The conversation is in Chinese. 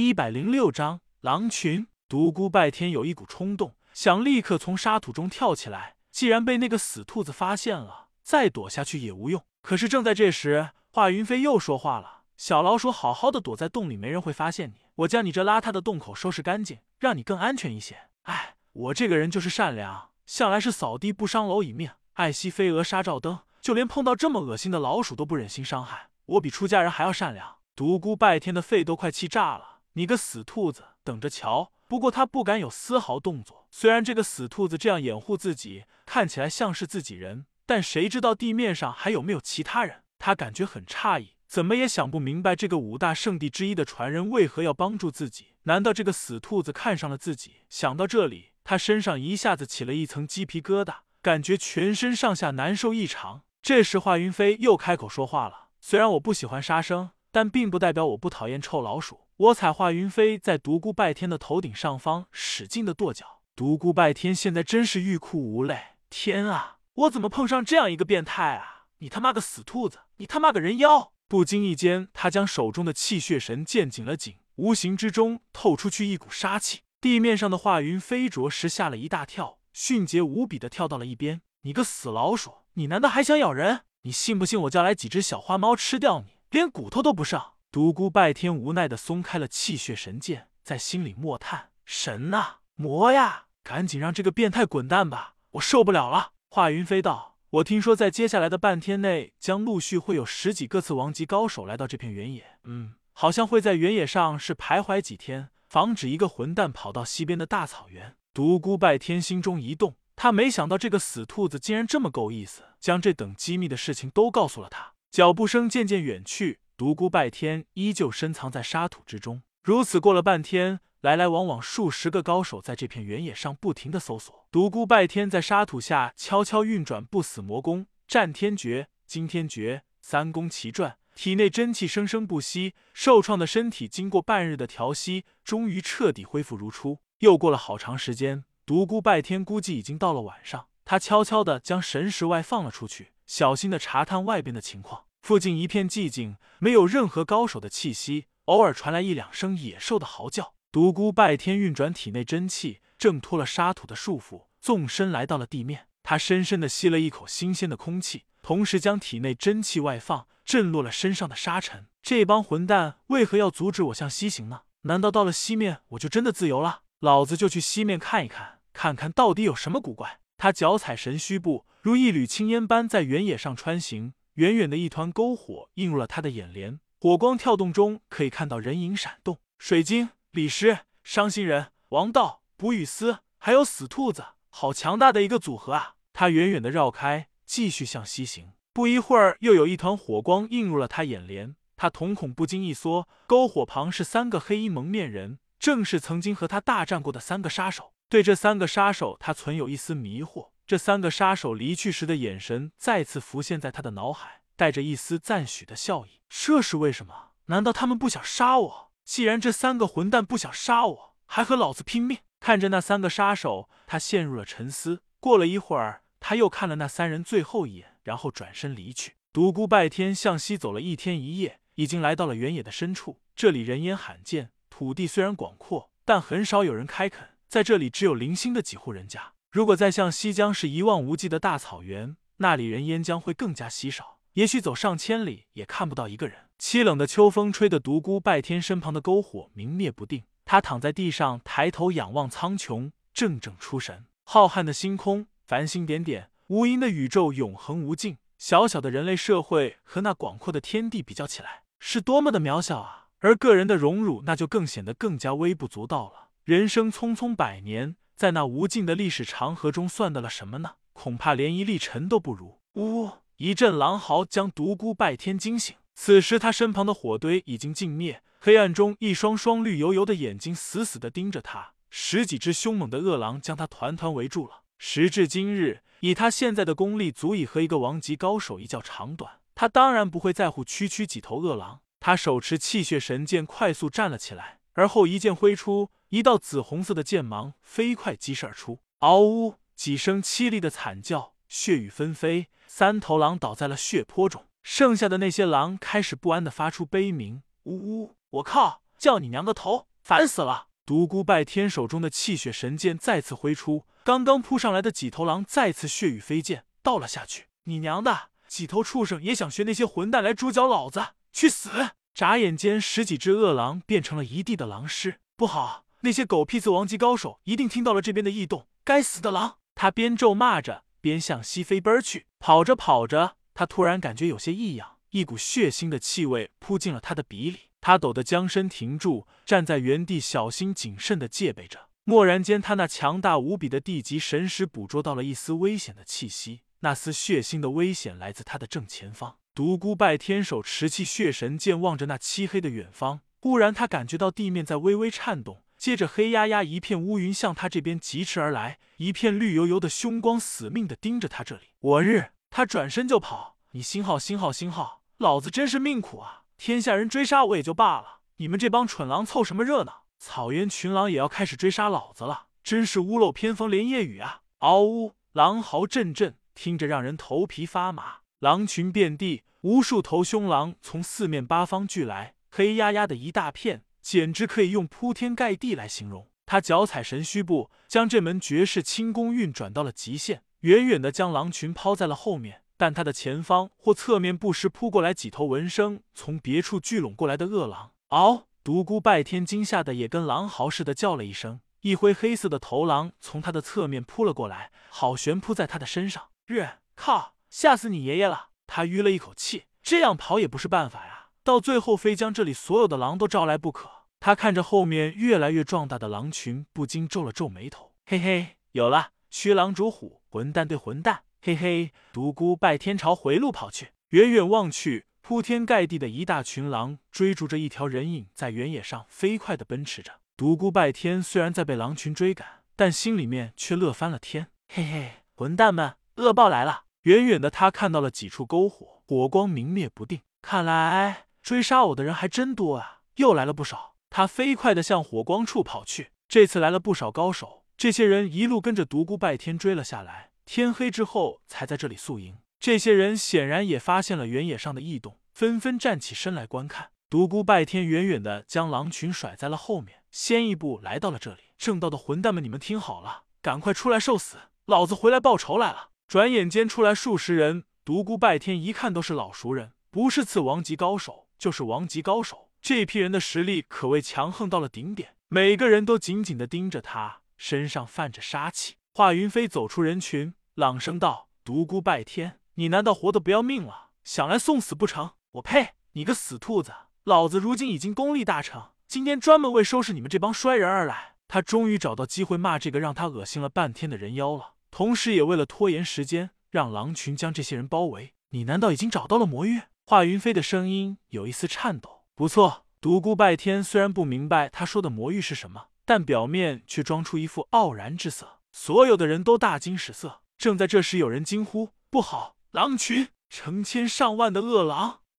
一百零六章狼群。独孤拜天有一股冲动，想立刻从沙土中跳起来。既然被那个死兔子发现了，再躲下去也无用。可是正在这时，华云飞又说话了：“小老鼠，好好的躲在洞里，没人会发现你。我将你这邋遢的洞口收拾干净，让你更安全一些。”哎，我这个人就是善良，向来是扫地不伤蝼蚁命，爱惜飞蛾杀照灯，就连碰到这么恶心的老鼠都不忍心伤害。我比出家人还要善良。独孤拜天的肺都快气炸了！你个死兔子，等着瞧！不过他不敢有丝毫动作。虽然这个死兔子这样掩护自己，看起来像是自己人，但谁知道地面上还有没有其他人？他感觉很诧异，怎么也想不明白这个五大圣地之一的传人为何要帮助自己？难道这个死兔子看上了自己？想到这里，他身上一下子起了一层鸡皮疙瘩，感觉全身上下难受异常。这时，华云飞又开口说话了：“虽然我不喜欢杀生，但并不代表我不讨厌臭老鼠。”我踩华云飞在独孤拜天的头顶上方使劲的跺脚，独孤拜天现在真是欲哭无泪。天啊，我怎么碰上这样一个变态啊！你他妈个死兔子，你他妈个人妖！不经意间，他将手中的气血神剑紧了紧，无形之中透出去一股杀气。地面上的华云飞着实吓了一大跳，迅捷无比的跳到了一边。你个死老鼠，你难道还想咬人？你信不信我叫来几只小花猫吃掉你，连骨头都不剩？独孤拜天无奈的松开了气血神剑，在心里默叹：“神呐，魔呀，赶紧让这个变态滚蛋吧，我受不了了。”华云飞道：“我听说在接下来的半天内，将陆续会有十几个次王级高手来到这片原野。嗯，好像会在原野上是徘徊几天，防止一个混蛋跑到西边的大草原。”独孤拜天心中一动，他没想到这个死兔子竟然这么够意思，将这等机密的事情都告诉了他。脚步声渐渐远去。独孤拜天依旧深藏在沙土之中，如此过了半天，来来往往数十个高手在这片原野上不停的搜索。独孤拜天在沙土下悄悄运转不死魔功、战天诀、惊天诀，三功齐转，体内真气生生不息，受创的身体经过半日的调息，终于彻底恢复如初。又过了好长时间，独孤拜天估计已经到了晚上，他悄悄的将神识外放了出去，小心的查探外边的情况。附近一片寂静，没有任何高手的气息，偶尔传来一两声野兽的嚎叫。独孤拜天运转体内真气，挣脱了沙土的束缚，纵身来到了地面。他深深的吸了一口新鲜的空气，同时将体内真气外放，震落了身上的沙尘。这帮混蛋为何要阻止我向西行呢？难道到了西面我就真的自由了？老子就去西面看一看，看看到底有什么古怪。他脚踩神虚步，如一缕青烟般在原野上穿行。远远的一团篝火映入了他的眼帘，火光跳动中可以看到人影闪动。水晶、李师、伤心人、王道、卜雨思，还有死兔子，好强大的一个组合啊！他远远的绕开，继续向西行。不一会儿，又有一团火光映入了他眼帘，他瞳孔不禁一缩。篝火旁是三个黑衣蒙面人，正是曾经和他大战过的三个杀手。对这三个杀手，他存有一丝迷惑。这三个杀手离去时的眼神再次浮现在他的脑海，带着一丝赞许的笑意。这是为什么？难道他们不想杀我？既然这三个混蛋不想杀我，还和老子拼命？看着那三个杀手，他陷入了沉思。过了一会儿，他又看了那三人最后一眼，然后转身离去。独孤拜天向西走了一天一夜，已经来到了原野的深处。这里人烟罕见，土地虽然广阔，但很少有人开垦。在这里，只有零星的几户人家。如果再向西江是一望无际的大草原，那里人烟将会更加稀少，也许走上千里也看不到一个人。凄冷的秋风吹得独孤拜天身旁的篝火明灭不定，他躺在地上，抬头仰望苍穹，怔怔出神。浩瀚的星空，繁星点点，无垠的宇宙永恒无尽。小小的人类社会和那广阔的天地比较起来，是多么的渺小啊！而个人的荣辱，那就更显得更加微不足道了。人生匆匆百年。在那无尽的历史长河中，算得了什么呢？恐怕连一粒尘都不如。呜！一阵狼嚎将独孤拜天惊醒。此时他身旁的火堆已经尽灭，黑暗中一双双绿油油的眼睛死死地盯着他。十几只凶猛的恶狼将他团团围住了。时至今日，以他现在的功力，足以和一个王级高手一较长短。他当然不会在乎区区几头恶狼。他手持气血神剑，快速站了起来，而后一剑挥出。一道紫红色的剑芒飞快击射而出，嗷呜几声凄厉的惨叫，血雨纷飞，三头狼倒在了血泊中，剩下的那些狼开始不安的发出悲鸣，呜呜！我靠，叫你娘个头！烦死了！独孤拜天手中的气血神剑再次挥出，刚刚扑上来的几头狼再次血雨飞溅，倒了下去。你娘的！几头畜生也想学那些混蛋来猪脚老子？去死！眨眼间，十几只恶狼变成了一地的狼尸。不好，那些狗屁子王级高手一定听到了这边的异动。该死的狼！他边咒骂着，边向西飞奔去。跑着跑着，他突然感觉有些异样，一股血腥的气味扑进了他的鼻里。他抖得将身停住，站在原地，小心谨慎的戒备着。蓦然间，他那强大无比的地级神识捕捉到了一丝危险的气息。那丝血腥的危险来自他的正前方。独孤拜天手持气血神剑，望着那漆黑的远方。忽然，他感觉到地面在微微颤动，接着黑压压一片乌云向他这边疾驰而来，一片绿油油的凶光死命的盯着他这里。我日！他转身就跑。你星号星号星号，老子真是命苦啊！天下人追杀我也就罢了，你们这帮蠢狼凑什么热闹？草原群狼也要开始追杀老子了，真是屋漏偏逢连夜雨啊！嗷呜，狼嚎阵阵，听着让人头皮发麻。狼群遍地，无数头凶狼从四面八方聚来，黑压压的一大片，简直可以用铺天盖地来形容。他脚踩神虚步，将这门绝世轻功运转到了极限，远远的将狼群抛在了后面。但他的前方或侧面不时扑过来几头闻声从别处聚拢过来的恶狼。嗷！独孤拜天惊吓的也跟狼嚎似的叫了一声，一挥黑色的头狼从他的侧面扑了过来，好悬扑在他的身上。日靠！吓死你爷爷了！他吁了一口气，这样跑也不是办法呀，到最后非将这里所有的狼都招来不可。他看着后面越来越壮大的狼群，不禁皱了皱眉头。嘿嘿，有了！虚狼逐虎，混蛋对混蛋。嘿嘿，独孤拜天朝回路跑去，远远望去，铺天盖地的一大群狼追逐着一条人影，在原野上飞快的奔驰着。独孤拜天虽然在被狼群追赶，但心里面却乐翻了天。嘿嘿，混蛋们，恶报来了！远远的他看到了几处篝火，火光明灭不定，看来追杀我的人还真多啊！又来了不少。他飞快的向火光处跑去，这次来了不少高手，这些人一路跟着独孤拜天追了下来。天黑之后才在这里宿营，这些人显然也发现了原野上的异动，纷纷站起身来观看。独孤拜天远远的将狼群甩在了后面，先一步来到了这里。正道的混蛋们，你们听好了，赶快出来受死！老子回来报仇来了！转眼间出来数十人，独孤拜天一看都是老熟人，不是次王级高手，就是王级高手。这批人的实力可谓强横到了顶点，每个人都紧紧的盯着他，身上泛着杀气。华云飞走出人群。朗声道：“独孤拜天，你难道活得不要命了？想来送死不成？我呸！你个死兔子！老子如今已经功力大成，今天专门为收拾你们这帮衰人而来。”他终于找到机会骂这个让他恶心了半天的人妖了，同时也为了拖延时间，让狼群将这些人包围。你难道已经找到了魔域？华云飞的声音有一丝颤抖。不错，独孤拜天虽然不明白他说的魔域是什么，但表面却装出一副傲然之色。所有的人都大惊失色。正在这时，有人惊呼：“不好！狼群，成千上万的恶狼！”